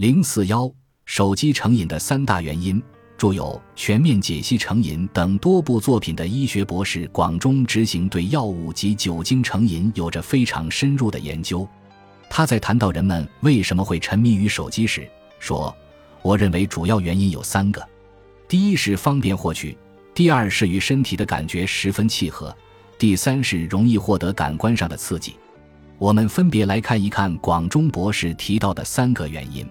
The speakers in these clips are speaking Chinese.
零四幺，手机成瘾的三大原因。著有《全面解析成瘾》等多部作品的医学博士广中执行对药物及酒精成瘾有着非常深入的研究。他在谈到人们为什么会沉迷于手机时说：“我认为主要原因有三个，第一是方便获取，第二是与身体的感觉十分契合，第三是容易获得感官上的刺激。”我们分别来看一看广中博士提到的三个原因。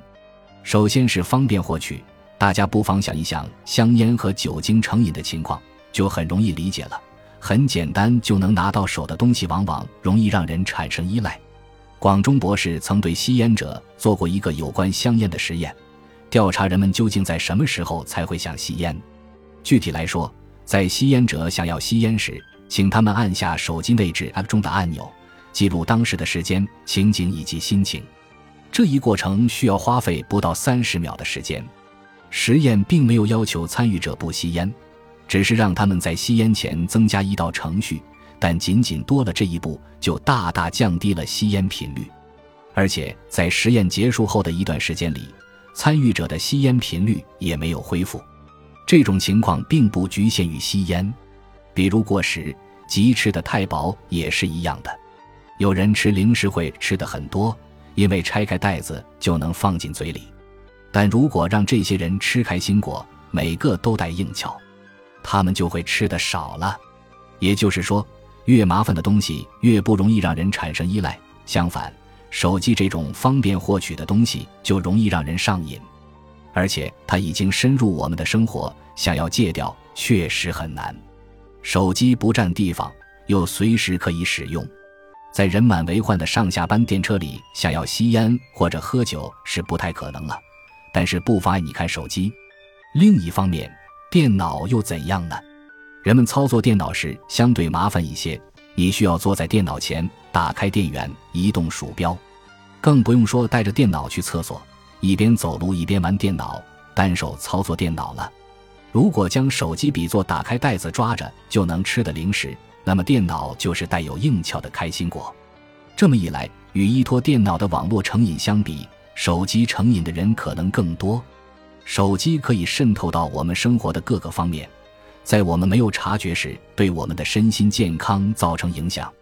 首先是方便获取。大家不妨想一想，香烟和酒精成瘾的情况，就很容易理解了。很简单就能拿到手的东西，往往容易让人产生依赖。广中博士曾对吸烟者做过一个有关香烟的实验，调查人们究竟在什么时候才会想吸烟。具体来说，在吸烟者想要吸烟时，请他们按下手机内置 App 中的按钮，记录当时的时间、情景以及心情。这一过程需要花费不到三十秒的时间。实验并没有要求参与者不吸烟，只是让他们在吸烟前增加一道程序，但仅仅多了这一步，就大大降低了吸烟频率。而且在实验结束后的一段时间里，参与者的吸烟频率也没有恢复。这种情况并不局限于吸烟，比如过食、即吃的太饱也是一样的。有人吃零食会吃的很多，因为拆开袋子就能放进嘴里。但如果让这些人吃开心果，每个都带硬壳，他们就会吃的少了。也就是说，越麻烦的东西越不容易让人产生依赖。相反，手机这种方便获取的东西就容易让人上瘾，而且它已经深入我们的生活，想要戒掉确实很难。手机不占地方，又随时可以使用，在人满为患的上下班电车里，想要吸烟或者喝酒是不太可能了。但是不妨碍你看手机。另一方面，电脑又怎样呢？人们操作电脑时相对麻烦一些，你需要坐在电脑前，打开电源，移动鼠标，更不用说带着电脑去厕所，一边走路一边玩电脑，单手操作电脑了。如果将手机比作打开袋子抓着就能吃的零食，那么电脑就是带有硬壳的开心果。这么一来，与依托电脑的网络成瘾相比，手机成瘾的人可能更多，手机可以渗透到我们生活的各个方面，在我们没有察觉时，对我们的身心健康造成影响。